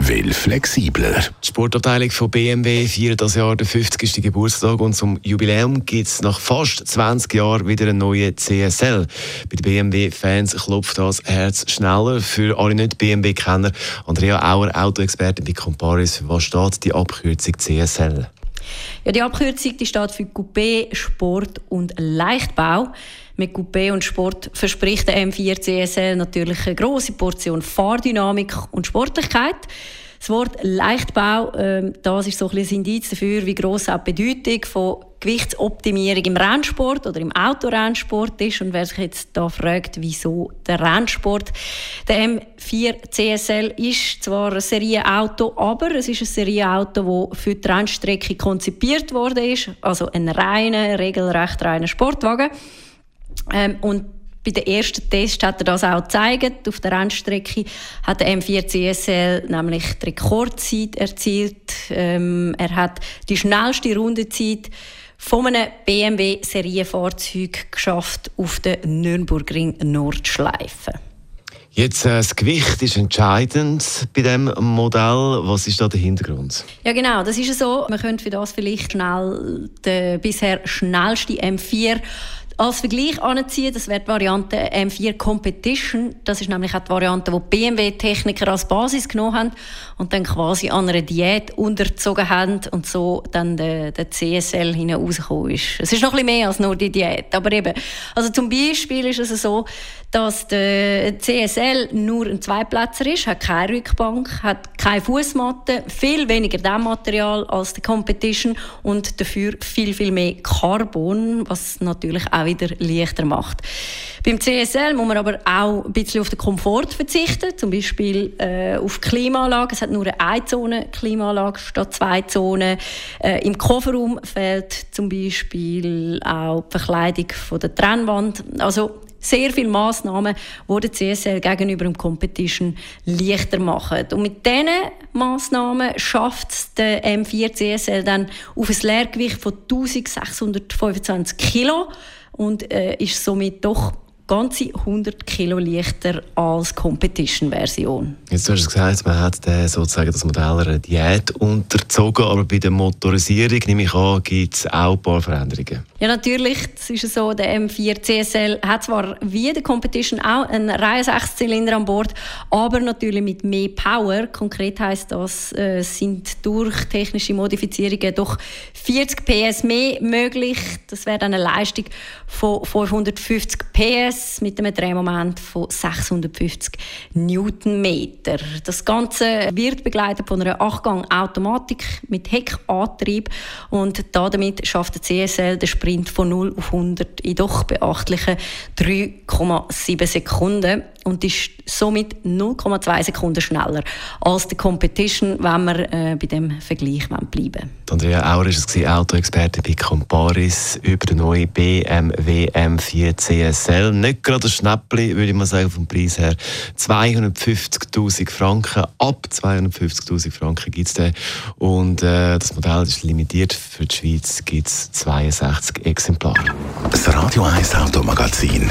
Will flexibler. Die Sportabteilung von BMW feiert das Jahr den 50. Geburtstag und zum Jubiläum gibt es nach fast 20 Jahren wieder eine neue CSL. Bei den BMW-Fans klopft das Herz schneller. Für alle nicht BMW-Kenner, Andrea Auer, Autoexpertin bei Comparis, was steht die Abkürzung CSL? Ja, die Abkürzung die steht für Coupé, Sport und Leichtbau. Mit Coupé und Sport verspricht der M4 CSL natürlich eine große Portion Fahrdynamik und Sportlichkeit. Das Wort Leichtbau, äh, das ist so ein, ein Indiz dafür, wie gross auch die Bedeutung von Gewichtsoptimierung im Rennsport oder im Autorennsport ist. Und wer sich jetzt da fragt, wieso der Rennsport, der M4 CSL ist zwar ein Serienauto, aber es ist ein Serienauto, das für die Rennstrecke konzipiert worden ist. Also ein reiner, regelrecht reiner Sportwagen. Ähm, und bei den ersten Tests hat er das auch gezeigt. Auf der Rennstrecke hat der M4 CSL nämlich die Rekordzeit erzielt. Ähm, er hat die schnellste Rundezeit von einem BMW-Serienfahrzeug geschafft auf der Nürburgring Nordschleife. Jetzt, äh, das Gewicht ist entscheidend bei dem Modell. Was ist da der Hintergrund? Ja, genau. Das ist so. Man könnte für das vielleicht schnell den bisher schnellste M4 als Vergleich anziehen, das wäre die Variante M4 Competition. Das ist nämlich auch die Variante, die BMW-Techniker als Basis genommen haben und dann quasi an einer Diät unterzogen haben und so dann der, der CSL hinausgekommen ist. Es ist noch ein bisschen mehr als nur die Diät. Aber eben, also zum Beispiel ist es so, dass der CSL nur ein Zweiplätzer ist, hat keine Rückbank, hat keine Fußmatte, viel weniger Dämmmaterial als die Competition und dafür viel, viel mehr Carbon, was natürlich auch wieder leichter macht. Beim CSL muss man aber auch ein bisschen auf den Komfort verzichten, zum Beispiel äh, auf Klimaanlage. Es hat nur eine Einzone-Klimaanlage statt zwei Zonen. Äh, Im Kofferraum fehlt zum Beispiel auch die Verkleidung von der Trennwand. Also sehr viele Massnahmen, die der CSL gegenüber dem Competition leichter machen. Und mit diesen Massnahmen schafft der M4 CSL dann auf ein Leergewicht von 1625 Kilo und äh, ist somit doch ganze 100 Kilo leichter als Competition-Version. Jetzt hast du gesagt, man hat sozusagen das Modell einer Diät unterzogen, aber bei der Motorisierung, nehme ich an, gibt es auch ein paar Veränderungen. Ja, natürlich. Es ist so, der M4 CSL hat zwar wie der Competition auch einen Reihe 6-Zylinder an Bord, aber natürlich mit mehr Power. Konkret heißt das, äh, sind durch technische Modifizierungen doch 40 PS mehr möglich. Das wäre dann eine Leistung von 450 PS PS mit einem Drehmoment von 650 Newtonmeter. Das Ganze wird begleitet von einer Achtgang-Automatik mit Heckantrieb und damit schafft der CSL den Sprint von 0 auf 100 in doch beachtlichen 3,7 Sekunden und ist somit 0,2 Sekunden schneller als die Competition, wenn wir äh, bei dem Vergleich bleiben Andrea Auer war es, Autoexperte bei Comparis über den neuen BMW M4 CSL. Nicht gerade ein Schnäppchen, würde ich mal sagen, vom Preis her. 250'000 Franken, ab 250'000 Franken gibt es den. Und äh, das Modell ist limitiert. Für die Schweiz gibt es 62 Exemplare. Das Radio 1 Automagazin,